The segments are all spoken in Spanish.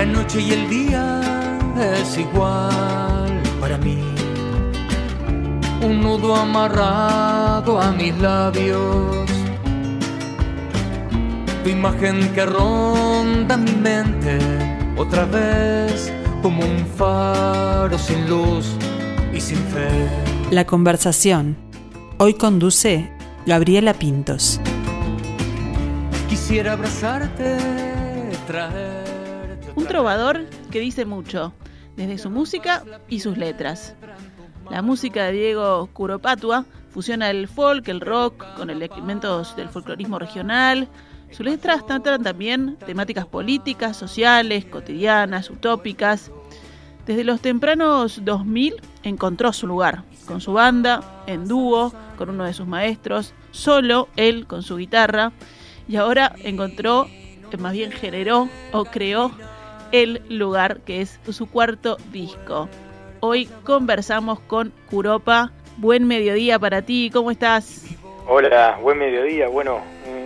La noche y el día es igual para mí. Un nudo amarrado a mis labios. Tu imagen que ronda mi mente otra vez como un faro sin luz y sin fe. La conversación. Hoy conduce Gabriela Pintos. Quisiera abrazarte, traerte. Un trovador que dice mucho, desde su música y sus letras. La música de Diego Curopatua fusiona el folk, el rock, con elementos del folclorismo regional. Sus letras tratan también temáticas políticas, sociales, cotidianas, utópicas. Desde los tempranos 2000 encontró su lugar, con su banda, en dúo, con uno de sus maestros, solo él con su guitarra, y ahora encontró, más bien generó o creó el lugar que es su cuarto disco. Hoy conversamos con Curopa. Buen mediodía para ti, ¿cómo estás? Hola, buen mediodía. Bueno,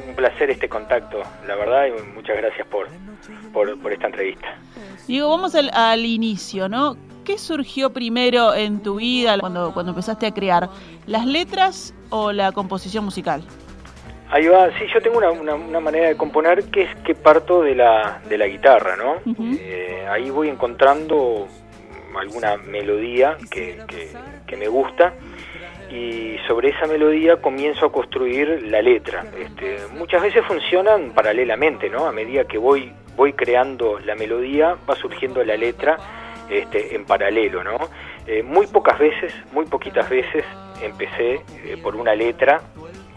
un placer este contacto, la verdad, y muchas gracias por, por, esta entrevista. Digo, vamos al, al, inicio, ¿no? ¿Qué surgió primero en tu vida cuando, cuando empezaste a crear? ¿Las letras o la composición musical? Ahí va, sí, yo tengo una, una, manera de componer que es que parto de la, de la guitarra, ¿no? Eh, ahí voy encontrando alguna melodía que, que, me gusta y sobre esa melodía comienzo a construir la letra. Este, muchas veces funcionan paralelamente, ¿no? A medida que voy, voy creando la melodía, va surgiendo la letra este, en paralelo, ¿no? Eh, muy pocas veces, muy poquitas veces empecé eh, por una letra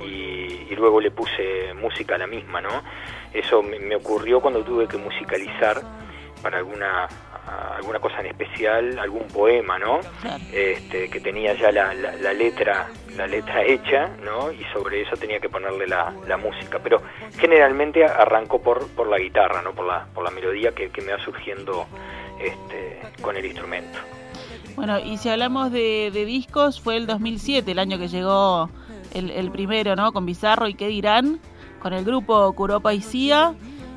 y, luego le puse música a la misma, ¿no? Eso me, ocurrió cuando tuve que musicalizar para alguna alguna cosa en especial, algún poema, ¿no? Este, que tenía ya la, la, letra la letra hecha, ¿no? Y sobre eso tenía que ponerle la, la música. Pero generalmente arrancó por, por la guitarra, ¿no? Por la, por la melodía que, que me va surgiendo este, con el instrumento. Bueno, y si hablamos de, de discos, fue el 2007, el año que llegó el, primero, ¿no? Con Bizarro y qué dirán, con el grupo Curopa y Cia.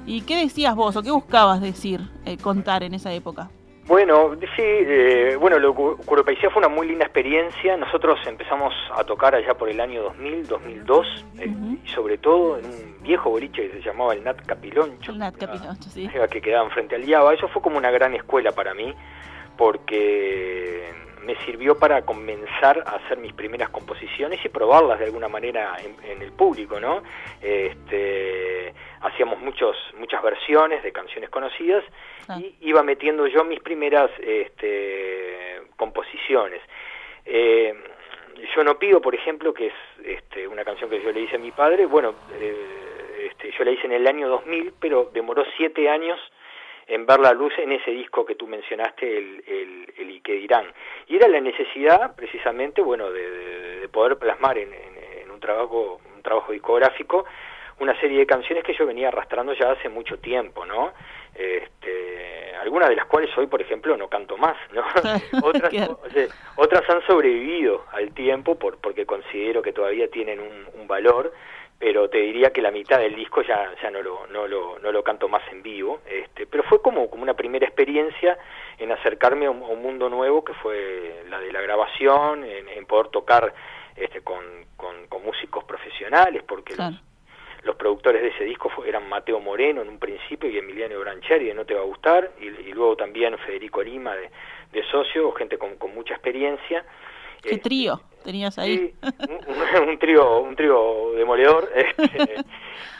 ¿Y qué decías vos o qué buscabas decir, eh, contar en esa época? Bueno, sí, eh, bueno, lo, Curopaicía fue una muy linda experiencia. Nosotros empezamos a tocar allá por el año 2000, 2002, eh, y sobre todo en un viejo boliche que se llamaba el Nat Capiloncho. El Nat Capiloncho, sí. Que quedaba frente al Yaba. Eso fue como una gran escuela para mí, porque me sirvió para comenzar a hacer mis primeras composiciones y probarlas de alguna manera en, el público, ¿no? Este, hacíamos muchos, muchas versiones de canciones conocidas y iba metiendo yo mis primeras este, composiciones. Eh, yo no pido, por ejemplo, que es este, una canción que yo le hice a mi padre, bueno, eh, este, yo la hice en el año 2000, pero demoró siete años en ver la luz en ese disco que tú mencionaste, el, el, el Y que dirán. Y era la necesidad, precisamente, bueno, de, poder plasmar en, en, un trabajo un trabajo discográfico una serie de canciones que yo venía arrastrando ya hace mucho tiempo, ¿no? Este, algunas de las cuales hoy, por ejemplo, no canto más, ¿no? otras, otras han sobrevivido al tiempo por, porque considero que todavía tienen un, un valor pero te diría que la mitad del disco ya, ya no, lo, no, lo, no lo canto más en vivo, este, pero fue como, como una primera experiencia en acercarme a un, mundo nuevo que fue la de la grabación, en, poder tocar este, con, con, músicos profesionales, porque los, productores de ese disco eran Mateo Moreno en un principio y Emiliano Brancheri de No Te Va a Gustar, y, luego también Federico Lima de, de Socio, gente con, con mucha experiencia. ¿Qué trío tenías ahí? un, trío, un trío demoledor. Este,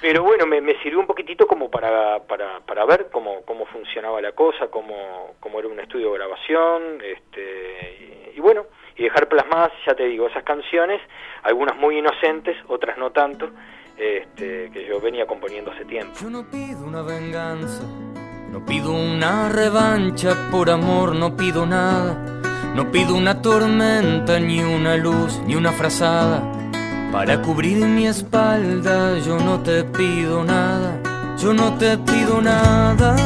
pero bueno, me, sirvió un poquitito como para, para, para ver cómo, cómo funcionaba la cosa, cómo, cómo era un estudio de grabación, este, y, bueno, y dejar plasmadas, ya te digo, esas canciones, algunas muy inocentes, otras no tanto, este, que yo venía componiendo hace tiempo. Yo no pido una venganza, no pido una revancha, por amor no pido nada no pido una tormenta, ni una luz, ni una frazada. Para cubrir mi espalda, yo no te pido nada, yo no te pido nada.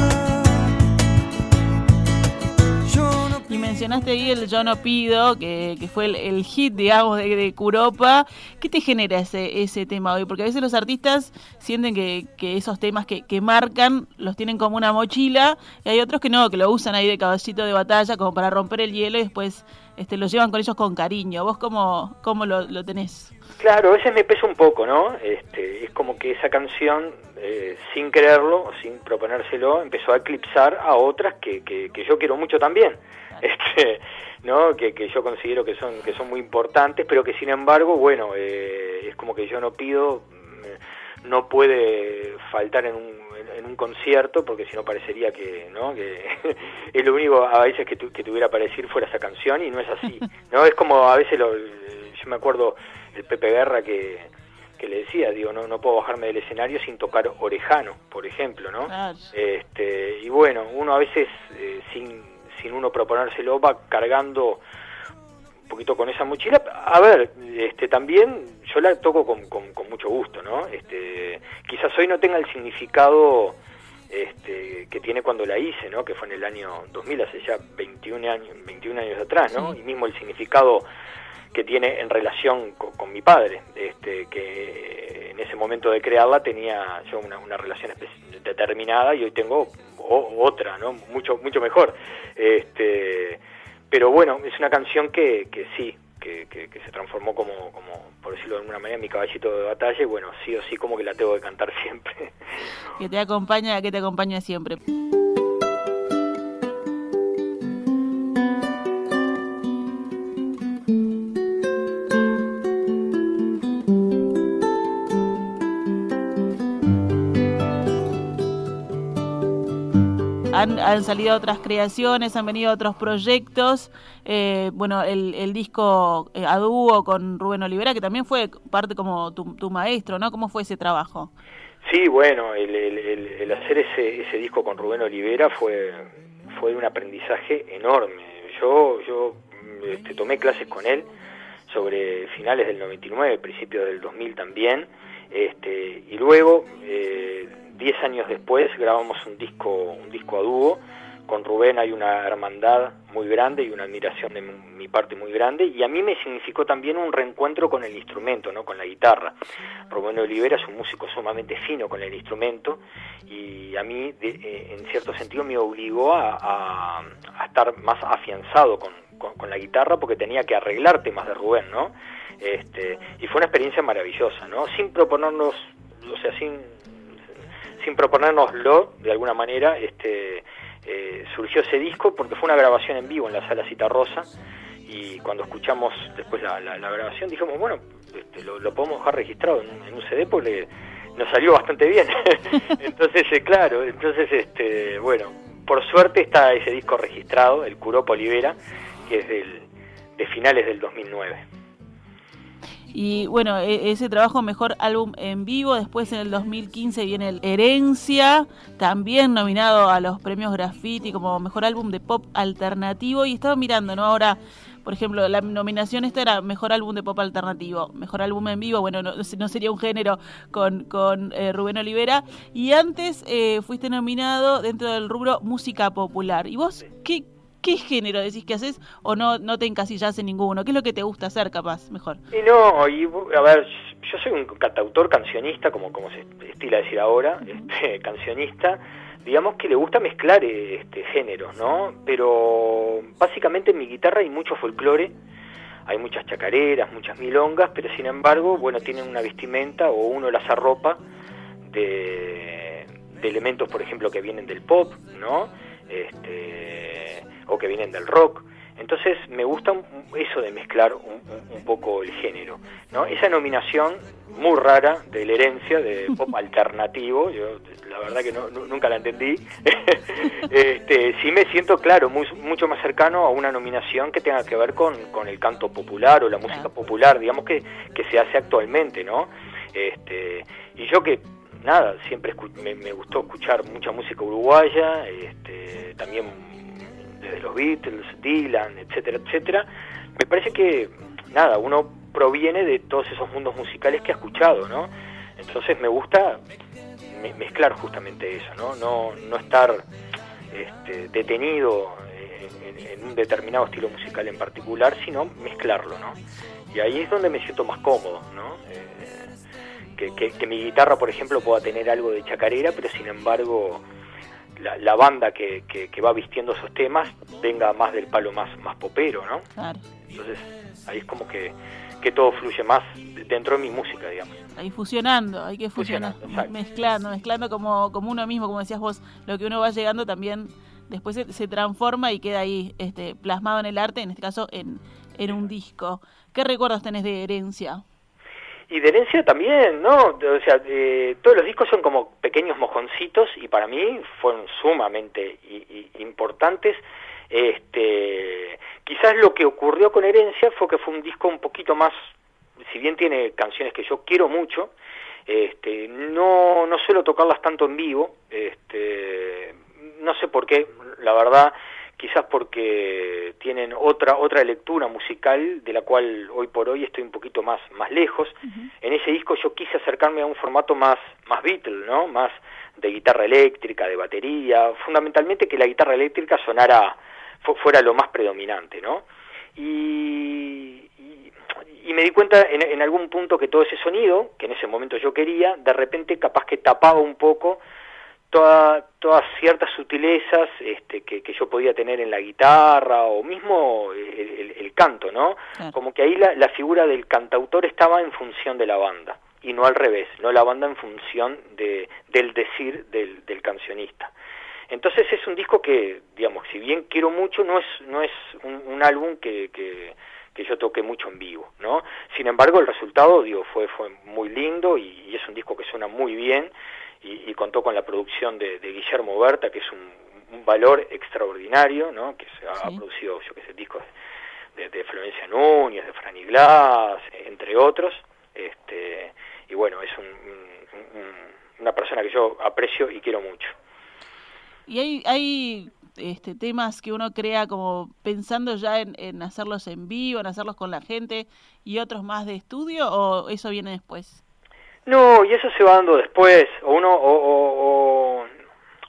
Mencionaste ahí el Yo no pido, que, fue el, hit, digamos, de, de, Curopa. ¿Qué te genera ese, ese tema hoy? Porque a veces los artistas sienten que, que esos temas que, que, marcan los tienen como una mochila y hay otros que no, que lo usan ahí de caballito de batalla como para romper el hielo y después este, lo llevan con ellos con cariño. ¿Vos cómo, cómo lo, lo tenés? Claro, a veces me pesa un poco, ¿no? Este, es como que esa canción, eh, sin quererlo, sin proponérselo, empezó a eclipsar a otras que, que, yo quiero mucho también, este, ¿no? Que, que, yo considero que son, que son muy importantes, pero que sin embargo, bueno, eh, es como que yo no pido, mm, no puede faltar en un, en un concierto, porque si no parecería que, ¿no? Que es lo único a veces que, que tuviera para decir fuera esa canción y no es así, ¿no? Es como a veces lo, yo me acuerdo el Pepe Guerra que, que le decía, digo, no, no puedo bajarme del escenario sin tocar orejano, por ejemplo, ¿no? Este, y bueno, uno a veces, eh, sin, sin uno proponérselo, va cargando un poquito con esa mochila. A ver, este, también yo la toco con, con, mucho gusto, ¿no? Este, quizás hoy no tenga el significado este, que tiene cuando la hice, ¿no? Que fue en el año 2000, hace ya 21 años, 21 años atrás, ¿no? Y mismo el significado que tiene en relación con, mi padre, este, que en ese momento de crearla tenía yo una, una relación determinada y hoy tengo otra, ¿no? Mucho, mucho mejor. Este, pero bueno, es una canción que, que sí, que, que, se transformó como, como, por decirlo de alguna manera, mi caballito de batalla y bueno, sí o sí como que la tengo que cantar siempre. Que te acompaña, que te acompaña siempre. Han, salido otras creaciones, han venido otros proyectos. Eh, bueno, el, disco eh, a dúo con Rubén Olivera, que también fue parte como tu, maestro, ¿no? ¿Cómo fue ese trabajo? Sí, bueno, el, hacer ese, disco con Rubén Olivera fue, fue un aprendizaje enorme. Yo, yo este, tomé clases con él sobre finales del 99, principios del 2000 también, este, y luego eh, diez años después grabamos un disco, un disco a dúo. Con Rubén hay una hermandad muy grande y una admiración de mi parte muy grande y a mí me significó también un reencuentro con el instrumento, ¿no? con la guitarra. Rubén Olivera es un músico sumamente fino con el instrumento y a mí eh, en cierto sentido me obligó a, estar más afianzado con, con, la guitarra porque tenía que arreglar temas de Rubén, ¿no? Este, y fue una experiencia maravillosa, ¿no? Sin proponernos, o sea, sin sin proponérnoslo de alguna manera, este, eh, surgió ese disco porque fue una grabación en vivo en la sala Cita Rosa y cuando escuchamos después la, grabación dijimos, bueno, este, lo, podemos dejar registrado en, un CD porque nos salió bastante bien. entonces, eh, claro, entonces, este, bueno, por suerte está ese disco registrado, el Curó Polivera, que es del, de finales del 2009. Y bueno, e, ese trabajo mejor álbum en vivo, después en el 2015 viene el Herencia, también nominado a los premios Graffiti como mejor álbum de pop alternativo. Y estaba mirando, ¿no? Ahora, por ejemplo, la nominación esta era mejor álbum de pop alternativo, mejor álbum en vivo, bueno, no, no sería un género con, con eh, Rubén Olivera. Y antes eh, fuiste nominado dentro del rubro música popular. ¿Y vos qué, ¿qué género decís que haces o no, no te encasillas en ninguno? ¿Qué es lo que te gusta hacer, capaz, mejor? Y no, y, a ver, yo soy un cantautor cancionista, como, como se estila decir ahora, este, cancionista, digamos que le gusta mezclar este géneros, ¿no? Pero básicamente en mi guitarra hay mucho folclore, hay muchas chacareras, muchas milongas, pero sin embargo, bueno, tienen una vestimenta o uno las arropa de, de elementos, por ejemplo, que vienen del pop, ¿no? Este, o que vienen del rock. Entonces me gusta eso de mezclar un, poco el género. ¿no? Esa nominación muy rara de la herencia de pop alternativo, yo la verdad que no, nunca la entendí, este, sí me siento, claro, muy, mucho más cercano a una nominación que tenga que ver con, con el canto popular o la música popular, digamos que, que se hace actualmente, ¿no? Este, y yo que nada, siempre me, me, gustó escuchar mucha música uruguaya, este, también desde los Beatles, Dylan, etcétera, etcétera, me parece que, nada, uno proviene de todos esos mundos musicales que ha escuchado, ¿no? Entonces me gusta mezclar justamente eso, ¿no? No, no estar este, detenido en, un determinado estilo musical en particular, sino mezclarlo, ¿no? Y ahí es donde me siento más cómodo, ¿no? Eh, que, mi guitarra, por ejemplo, pueda tener algo de chacarera, pero sin embargo la, banda que, va vistiendo esos temas venga más del palo más, más popero, ¿no? Claro. Entonces ahí es como que, que todo fluye más dentro de mi música, digamos. Ahí fusionando, hay que fusionar, mezclando, mezclando como, como uno mismo, como decías vos, lo que uno va llegando también después se, transforma y queda ahí este, plasmado en el arte, en este caso en, en un disco. ¿Qué recuerdos tenés de herencia? Y de herencia también, ¿no? O sea, eh, todos los discos son como pequeños mojoncitos y para mí fueron sumamente importantes. Este, quizás lo que ocurrió con Herencia fue que fue un disco un poquito más, si bien tiene canciones que yo quiero mucho, este, no, no suelo tocarlas tanto en vivo, este, no sé por qué, la verdad, quizás porque tienen otra otra lectura musical de la cual hoy por hoy estoy un poquito más más lejos. En ese disco yo quise acercarme a un formato más más Beatle, ¿no? Más de guitarra eléctrica, de batería, fundamentalmente que la guitarra eléctrica sonara fuera lo más predominante, ¿no? Y, y, me di cuenta en, en algún punto que todo ese sonido, que en ese momento yo quería, de repente capaz que tapaba un poco todas ciertas sutilezas este, que, yo podía tener en la guitarra o mismo el, canto, ¿no? Como que ahí la, figura del cantautor estaba en función de la banda y no al revés, no la banda en función de, del decir del, cancionista. Entonces es un disco que, digamos, si bien quiero mucho, no es, no es un, álbum que, que, yo toque mucho en vivo, ¿no? Sin embargo, el resultado, digo, fue, fue muy lindo y, y es un disco que suena muy bien y, contó con la producción de, Guillermo Berta, que es un, valor extraordinario, ¿no? que se ha producido, yo que sé, discos de, Florencia Núñez, de Franny Glass, entre otros, este, y bueno, es una persona que yo aprecio y quiero mucho. Y hay, hay este, temas que uno crea como pensando ya en, en, hacerlos en vivo, en hacerlos con la gente y otros más de estudio o eso viene después? No, y eso se va dando después, o uno, o,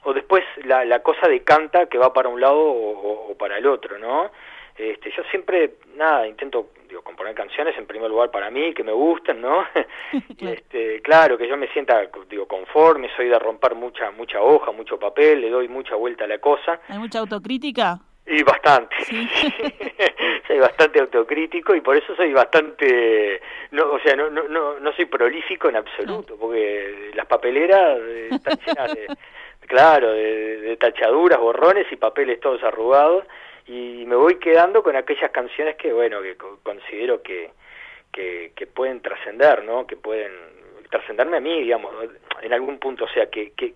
o, después la, la, cosa decanta que va para un lado o, para el otro, ¿no? Este, yo siempre, nada, intento digo, componer canciones en primer lugar para mí, que me gusten, ¿no? este, claro, que yo me sienta, digo, conforme, soy de romper mucha, mucha hoja, mucho papel, le doy mucha vuelta a la cosa. ¿Hay mucha autocrítica? Y bastante. soy bastante autocrítico y por eso soy bastante, no, o sea, no, no, no, no soy prolífico en absoluto, porque las papeleras están llenas de, claro, de, tachaduras, borrones y papeles todos arrugados y me voy quedando con aquellas canciones que, bueno, que considero que, que, que pueden trascender, ¿no? Que pueden trascenderme a mí, digamos, en algún punto, o sea, que, que,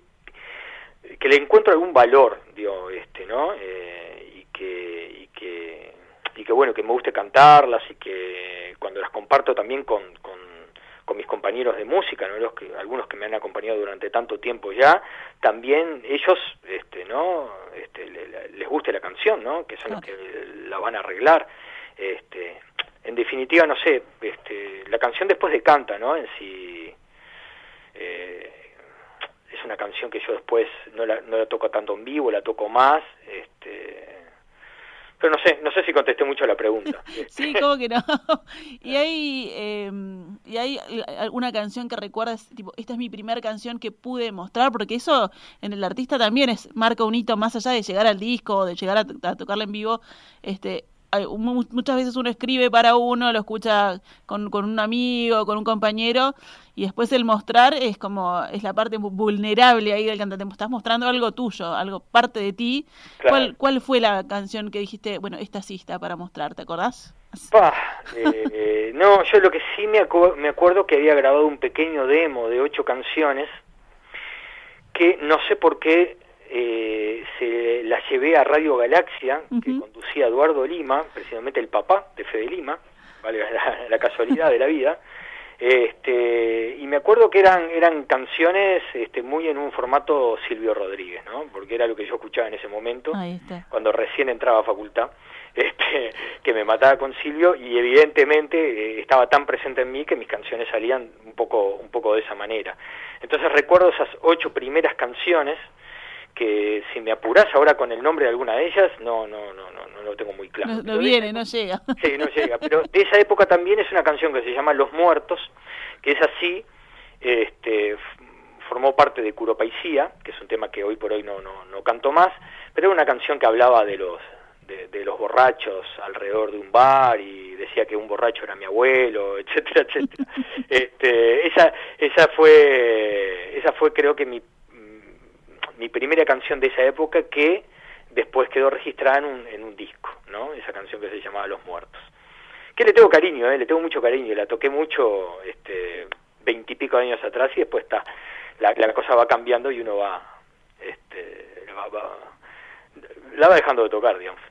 que le encuentro algún valor, digo, este, ¿no? Eh, y que y que bueno que me guste cantarlas y que cuando las comparto también con, con, mis compañeros de música ¿no? Los que, algunos que me han acompañado durante tanto tiempo ya también ellos este no este, les guste la canción no que son los que la van a arreglar. Este en definitiva no sé este la canción después de canta no en sí eh, es una canción que yo después no la, no la toco tanto en vivo la toco más este pero no sé, no sé si contesté mucho la pregunta. sí, como que no. y hay, em, y hay alguna canción que recuerdas, tipo, esta es mi primera canción que pude mostrar, porque eso en el artista también es marca un hito más allá de llegar al disco, de llegar a, a tocarla en vivo. Este, muchas veces uno escribe para uno, lo escucha con, con, un amigo, con un compañero, y después el mostrar es como, es la parte vulnerable ahí del cantante, estás mostrando algo tuyo, algo parte de ti. ¿Cuál, ¿Cuál fue la canción que dijiste, bueno, esta sí está para mostrar, ¿te acordás? Eh, no, yo lo que sí me, me acuerdo que había grabado un pequeño demo de ocho canciones, que no sé por qué eh, se la llevé a Radio Galaxia, que conducía Eduardo Lima, precisamente el papá de Fede Lima, vale la, casualidad de la vida. Este, y me acuerdo que eran eran canciones este, muy en un formato Silvio Rodríguez, ¿no? Porque era lo que yo escuchaba en ese momento, cuando recién entraba a facultad, este, que me mataba con Silvio y evidentemente eh, estaba tan presente en mí que mis canciones salían un poco un poco de esa manera. Entonces recuerdo esas ocho primeras canciones que si me apurás ahora con el nombre de alguna de ellas, no, no, no, no, no lo tengo muy claro. No, viene, no llega. Sí, no llega. Pero de esa época también es una canción que se llama Los Muertos, que es así, este, formó parte de Curopaisía, que es un tema que hoy por hoy no, no, no canto más, pero era una canción que hablaba de los de, los borrachos alrededor de un bar y decía que un borracho era mi abuelo, etcétera, etcétera. este, esa, esa fue, esa fue creo que mi, mi primera canción de esa época que después quedó registrada en un, en un disco, ¿no? Esa canción que se llamaba Los Muertos. Que le tengo cariño, ¿eh? le tengo mucho cariño, la toqué mucho, este, veintipico años atrás y después está, la, la cosa va cambiando y uno va, este, va, va, la va dejando de tocar, digamos.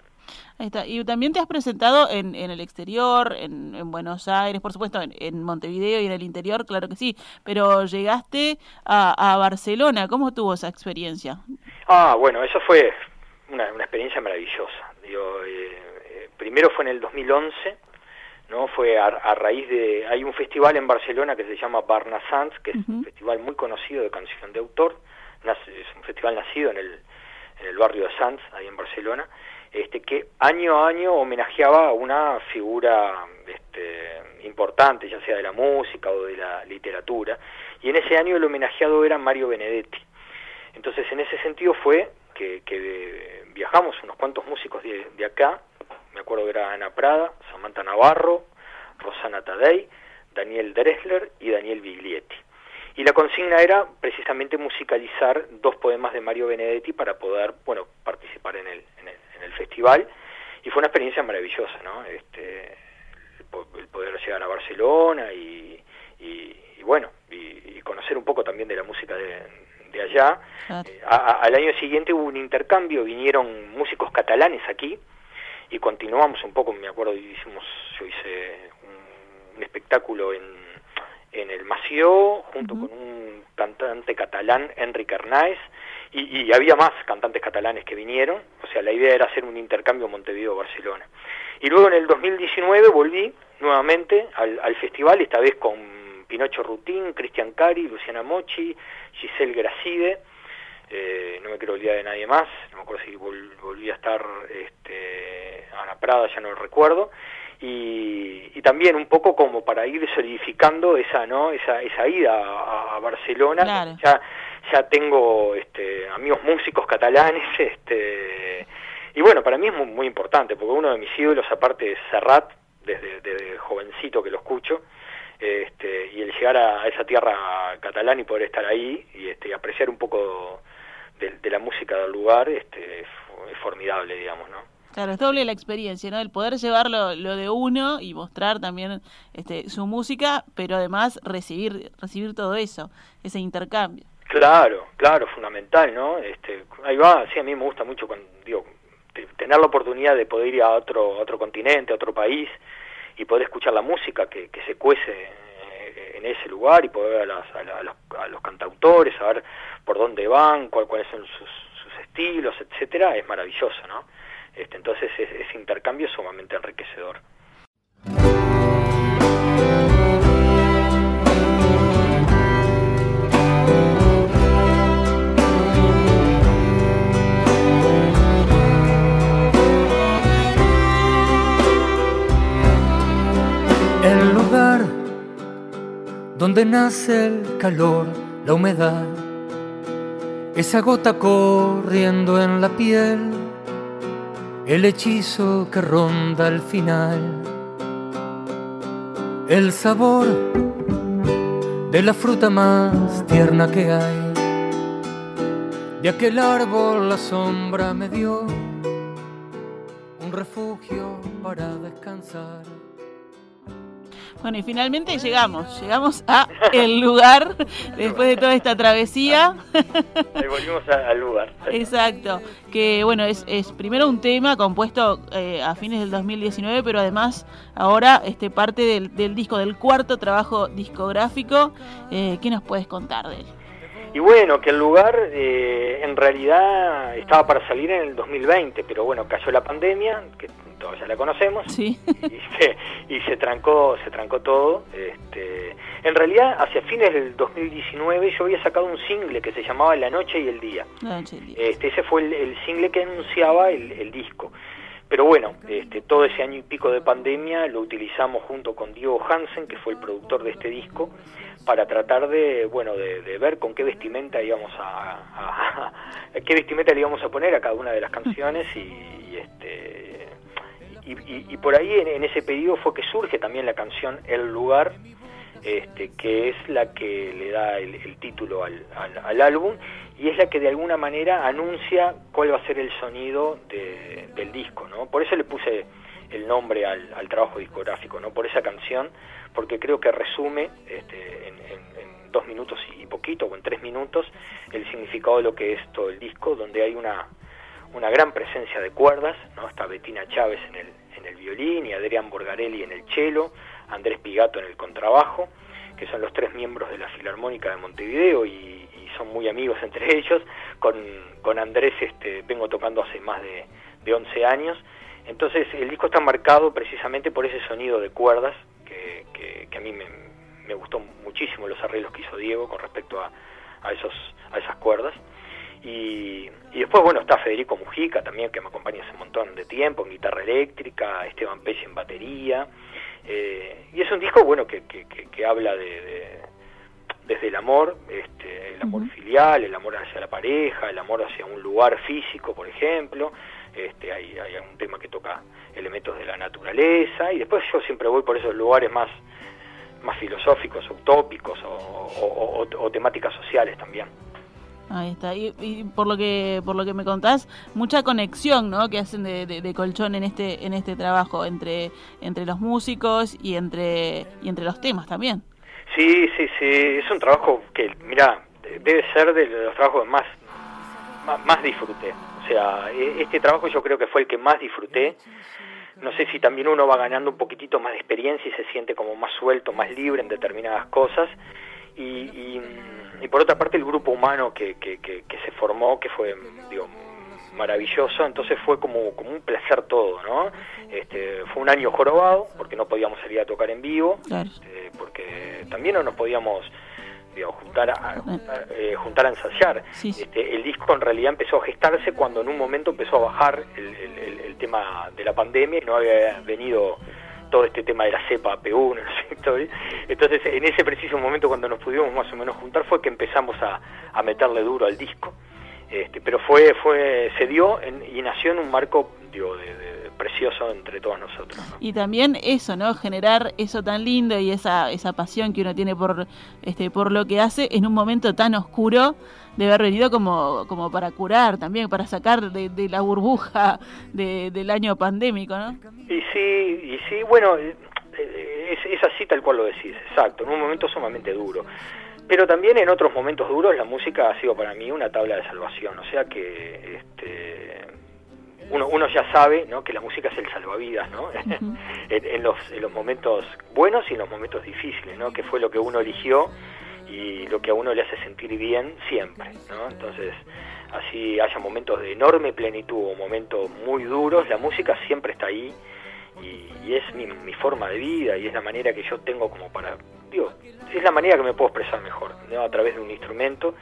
Ahí está. Y también te has presentado en, en el exterior, en, en, Buenos Aires, por supuesto, en, Montevideo y en el interior, claro que sí, pero llegaste a, a, Barcelona. ¿Cómo tuvo esa experiencia? Ah, bueno, eso fue una, una experiencia maravillosa. Digo, eh, eh, primero fue en el 2011, ¿no? Fue a, a, raíz de... Hay un festival en Barcelona que se llama Barnasans, que es un festival muy conocido de canción de autor. Es un festival nacido en el, en el barrio de Sants, ahí en Barcelona este, que año a año homenajeaba a una figura este, importante, ya sea de la música o de la literatura, y en ese año el homenajeado era Mario Benedetti. Entonces, en ese sentido fue que, que viajamos unos cuantos músicos de, de, acá, me acuerdo que era Ana Prada, Samantha Navarro, Rosana Tadei, Daniel Dressler y Daniel Biglietti. Y la consigna era precisamente musicalizar dos poemas de Mario Benedetti para poder, bueno, participar en el, en el, en el festival y fue una experiencia maravillosa, ¿no? Este, el, poder llegar a Barcelona y, y, bueno, y, conocer un poco también de la música de, de allá. Eh, al año siguiente hubo un intercambio, vinieron músicos catalanes aquí y continuamos un poco, me acuerdo, hicimos, yo hice un, un espectáculo en, en el Mació junto con un cantante catalán, Enrique Arnaez, y, había más cantantes catalanes que vinieron, o sea, la idea era hacer un intercambio Montevideo-Barcelona. Y luego en el 2019 volví nuevamente al, al festival, esta vez con Pinocho Rutín, Cristian Cari, Luciana Mochi, Giselle Gracide, eh, no me quiero olvidar de nadie más, no me acuerdo si volví a estar este, Ana Prada, ya no lo recuerdo, y, y, también un poco como para ir solidificando esa no esa esa ida a, a Barcelona claro. ya ya tengo este, amigos músicos catalanes, este, y bueno, para mí es muy, muy, importante, porque uno de mis ídolos, aparte es Serrat, desde, desde jovencito que lo escucho, este, y el llegar a, esa tierra catalana y poder estar ahí y este, apreciar un poco de, de la música del lugar, este, es formidable, digamos, ¿no? Claro, es doble la experiencia, ¿no? El poder llevar lo, lo, de uno y mostrar también este, su música, pero además recibir, recibir todo eso, ese intercambio. Claro, claro, fundamental, ¿no? Este, ahí va, sí, a mí me gusta mucho digo, tener la oportunidad de poder ir a otro, a otro continente, a otro país y poder escuchar la música que, que se cuece eh, en ese lugar y poder ver a, las, a, la, a, los, a los cantautores, saber por dónde van, cuál, cuáles son sus, sus estilos, etcétera, es maravilloso, ¿no? Este, entonces ese intercambio es sumamente enriquecedor. Donde nace el calor, la humedad, esa gota corriendo en la piel, el hechizo que ronda al final, el sabor de la fruta más tierna que hay, de aquel árbol la sombra me dio un refugio para descansar. Bueno, y finalmente llegamos, llegamos a el lugar después de toda esta travesía. Ahí volvimos al lugar. Exacto, que bueno, es, es primero un tema compuesto eh, a fines del 2019, pero además ahora este parte del, del disco, del cuarto trabajo discográfico. Eh, ¿Qué nos puedes contar de él? Y bueno, que el lugar eh, en realidad estaba para salir en el 2020, pero bueno, cayó la pandemia, que todos ya la conocemos, Sí. y, se, y se trancó, se trancó todo. Este, en realidad, hacia fines del 2019 yo había sacado un single que se llamaba La Noche y el Día. Este, ese fue el, el single que anunciaba el, el disco. Pero bueno, este, todo ese año y pico de pandemia lo utilizamos junto con Diego Hansen, que fue el productor de este disco, para tratar de, bueno, de, de ver con qué vestimenta íbamos a, qué vestimenta le íbamos a poner a cada una de las canciones y, este y, y- por ahí en, en ese pedido fue que surge también la canción El lugar, este, que es la que le da el, el título al, al- al álbum y es la que de alguna manera anuncia cuál va a ser el sonido de- del disco, ¿no? Por eso le puse el nombre al, trabajo discográfico, ¿no? Por esa canción, porque creo que resume este, en, en- en dos minutos y poquito, o en tres minutos, el significado de lo que es todo el disco, donde hay una, una gran presencia de cuerdas, ¿no? Está Betina Chávez en el, en el violín y Adrián Borgarelli en el cello, Andrés Pigato en el contrabajo, que son los tres miembros de la Filarmónica de Montevideo y, y son muy amigos entre ellos. Con, con Andrés este, vengo tocando hace más de, de 11 años. Entonces el disco está marcado precisamente por ese sonido de cuerdas que, que- que a mí me, me gustó muchísimo los arreglos que hizo Diego con respecto a, a, esos, a esas cuerdas. Y, y después, bueno, está Federico Mujica también, que me acompaña hace un montón de tiempo, en guitarra eléctrica, Esteban Pérez en batería. Eh, y es un disco, bueno, que, que, habla de, de- desde el amor, este, el amor filial, el amor hacia la pareja, el amor hacia un lugar físico, por ejemplo. Este, hay, hay un tema que toca elementos de la naturaleza. Y después yo siempre voy por esos lugares más más filosóficos, utópicos o, o- o- o temáticas sociales también. Ahí está. Y, y por lo que por lo que me contás, mucha conexión, ¿no? Que hacen de, de- de colchón en este en este trabajo entre entre los músicos y entre y entre los temas también. Sí, sí, sí, es un trabajo que, mira, debe ser de los trabajos que más, más, más disfruté. O sea, e- este trabajo yo creo que fue el que más disfruté. No sé si también uno va ganando un poquitito más de experiencia y se siente como más suelto, más libre en determinadas cosas. Y, y, y por otra parte el grupo humano que, que, que, que se formó, que fue, digo, maravilloso, entonces fue como, como un placer todo, ¿no? Este, fue un año jorobado, porque no podíamos salir a tocar en vivo, Claro. eh, porque también no nos podíamos digo, juntar, a, eh, juntar a ensayar. Sí, sí. Este, el disco en realidad empezó a gestarse cuando en un momento empezó a bajar el, el- el- el tema de la pandemia y no había venido todo este tema de la cepa P1, ¿no es cierto? Entonces, en ese preciso momento cuando nos pudimos más o menos juntar fue que empezamos a, a meterle duro al disco. Este, pero fue, fue, se dio en- y nació en un marco digo, de- de- precioso entre todos nosotros. ¿no? Y también eso, ¿no? Generar eso tan lindo y esa, esa pasión que uno tiene por, este, por lo que hace en un momento tan oscuro de haber venido como, como para curar también, para sacar de, de la burbuja de- del año pandémico, ¿no? Y sí, y sí, bueno, eh, eh, es, es así tal cual lo decís, exacto, en un momento sumamente duro. Pero también en otros momentos duros la música ha sido para mí una tabla de salvación, o sea que este, uno, uno ya sabe ¿no? que la música es el salvavidas, ¿no? en, en los, en los momentos buenos y en los momentos difíciles, ¿no? que fue lo que uno eligió y lo que a uno le hace sentir bien siempre. ¿no? Entonces, así haya momentos de enorme plenitud o momentos muy duros, la música siempre está ahí y, y es mi, mi forma de vida y es la manera que yo tengo como para, digo, es la manera que me puedo expresar mejor, ¿no? a través de un instrumento,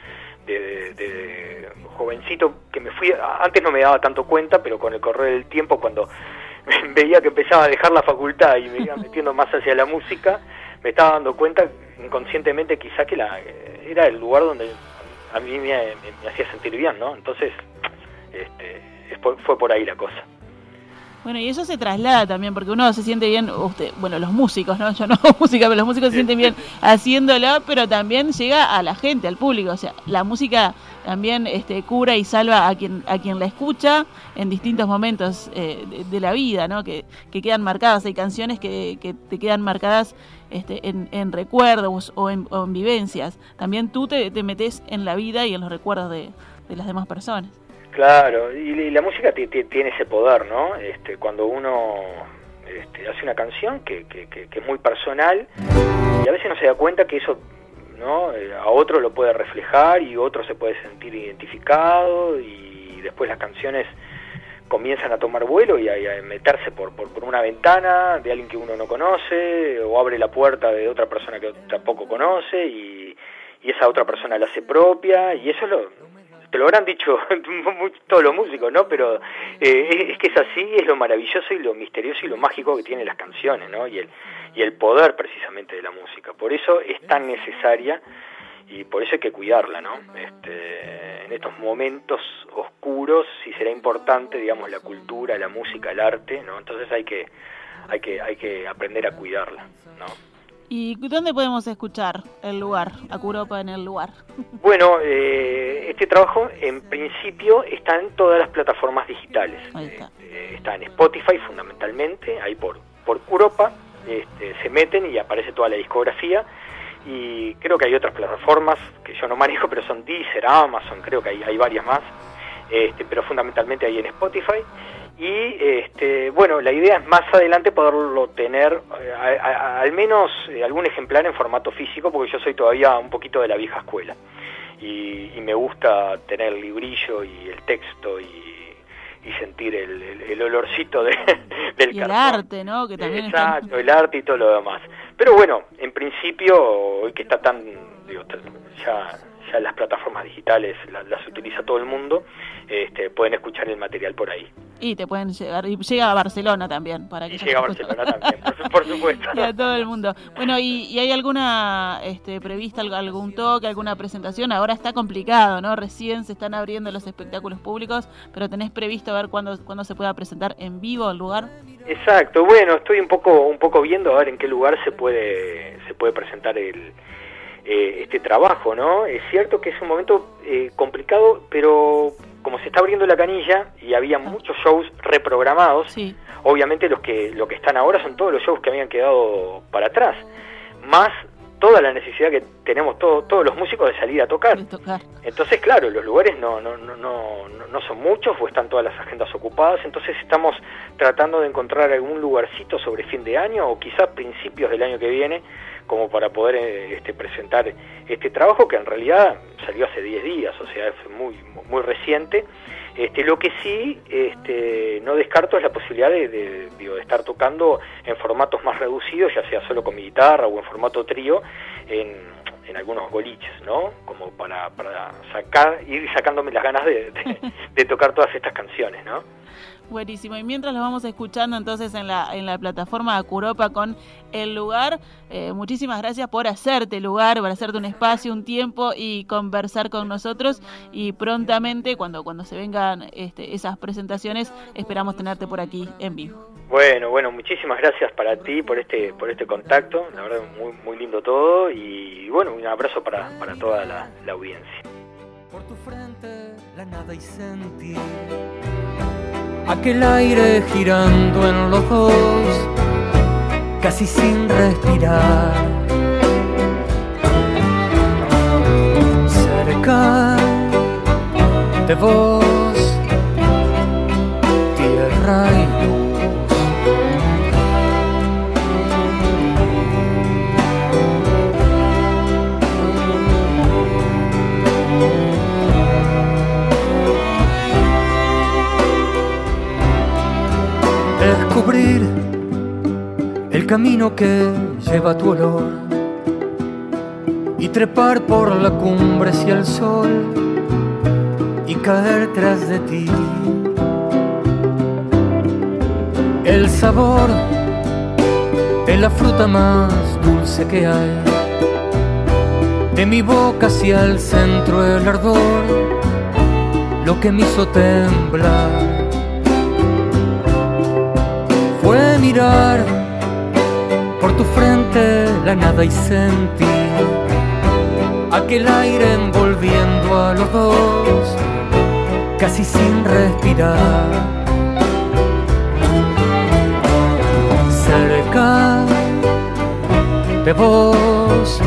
de, de- jovencito que me fui, antes no me daba tanto cuenta, pero con el correr del tiempo cuando veía que empezaba a dejar la facultad y me iba metiendo más hacia la música, me estaba dando cuenta inconscientemente quizá que la, era el lugar donde a mí me, me- me hacía sentir bien, ¿no? Entonces, este, fue por ahí la cosa. Bueno, y eso se traslada también, porque uno se siente bien, usted, bueno, los músicos, ¿no? Yo no hago música, pero los músicos se sienten bien haciéndolo, pero también llega a la gente, al público. O sea, la música también este, cura y salva a quien, a quien la escucha en distintos momentos eh, de, de la vida, ¿no? Que, que quedan marcadas. Hay canciones que, que te quedan marcadas este, en, en recuerdos o en, o en vivencias. También tú te, te metes en la vida y en los recuerdos de, de las demás personas. Claro, y, la música ti- ti- tiene ese poder, ¿no? Este, cuando uno este, hace una canción que, que, que- que es muy personal y a veces no se da cuenta que eso ¿no? Eh, a otro lo puede reflejar y otro se puede sentir identificado y después las canciones comienzan a tomar vuelo y a, meterse por, por, una ventana de alguien que uno no conoce o abre la puerta de otra persona que tampoco conoce y, y esa otra persona la hace propia y eso lo, te lo habrán dicho todos los músicos, ¿no? Pero eh, es, que es así, es lo maravilloso y lo misterioso y lo mágico que tienen las canciones, ¿no? Y el, y el poder precisamente de la música. Por eso es tan necesaria y por eso hay que cuidarla, ¿no? Este, en estos momentos oscuros sí será importante, digamos, la cultura, la música, el arte, ¿no? Entonces hay que, hay que, hay que aprender a cuidarla, ¿no? ¿Y dónde podemos escuchar el lugar, Acuropa en el lugar? Bueno, eh, este trabajo en principio está en todas las plataformas digitales. está. Eh, está en Spotify fundamentalmente, ahí por, por Curopa, este, se meten y aparece toda la discografía. Y creo que hay otras plataformas que yo no manejo, pero son Deezer, Amazon, creo que hay, hay varias más. Este, pero fundamentalmente ahí en Spotify. Y este, bueno, la idea es más adelante poderlo tener eh, al menos eh, algún ejemplar en formato físico, porque yo soy todavía un poquito de la vieja escuela. Y, me gusta tener el librillo y el texto y, sentir el, olorcito de, del y el arte, ¿no? Que también Exacto, el arte y todo lo demás. Pero bueno, en principio, hoy que está tan, digo, ya ya las plataformas digitales las, utiliza todo el mundo, este, pueden escuchar el material por ahí. Y te pueden llegar, y llega a Barcelona también, para que llega a Barcelona también, por, supuesto. y a todo el mundo. Bueno, ¿y, hay alguna este, prevista algún toque, alguna presentación? Ahora está complicado, ¿no? Recién se están abriendo los espectáculos públicos, pero ¿tenés previsto ver cuándo, cuándo se pueda presentar en vivo el lugar? Exacto, bueno, estoy un poco, un poco viendo a ver en qué lugar se puede, se puede presentar el eh, este trabajo, ¿no? Es cierto que es un momento eh, complicado, pero como se está abriendo la canilla y había muchos shows reprogramados, obviamente los que, lo que están ahora son todos los shows que habían quedado para atrás, más toda la necesidad que tenemos todos los músicos de salir a tocar. Entonces, claro, los lugares no, no, no, no, no son muchos o están todas las agendas ocupadas, entonces estamos tratando de encontrar algún lugarcito sobre fin de año o quizás principios del año que viene como para poder eh, este, presentar este trabajo que en realidad salió hace 10 días, o sea, es muy, muy reciente. Este, lo que sí este, no descarto es la posibilidad de, de, estar tocando en formatos más reducidos, ya sea solo con mi guitarra o en formato trío, en, en algunos boliches, ¿no? Como para, para sacar, ir sacándome las ganas de, de tocar todas estas canciones, ¿no? Buenísimo. Y mientras lo vamos escuchando entonces en la, en la plataforma Acuropa con el lugar, eh, muchísimas gracias por hacerte lugar, por hacerte un espacio, un tiempo y conversar con nosotros. Y prontamente, cuando, cuando se vengan este, esas presentaciones, esperamos tenerte por aquí en vivo. Bueno, bueno, muchísimas gracias para ti por este, por este contacto. La verdad, muy, muy lindo todo. Y bueno, un abrazo para, para toda la, la audiencia. Por tu frente, la nada y sentir aquel aire girando en los dos, casi sin respirar. Cerca de vos, tierra camino que lleva tu olor y trepar por la cumbre hacia el sol y caer tras de ti. El sabor de la fruta más dulce que hay, de mi boca hacia el centro el ardor, lo que me hizo temblar fue mirar por tu frente la nada y sentir aquel aire envolviendo a los dos, casi sin respirar. Cerca de vos,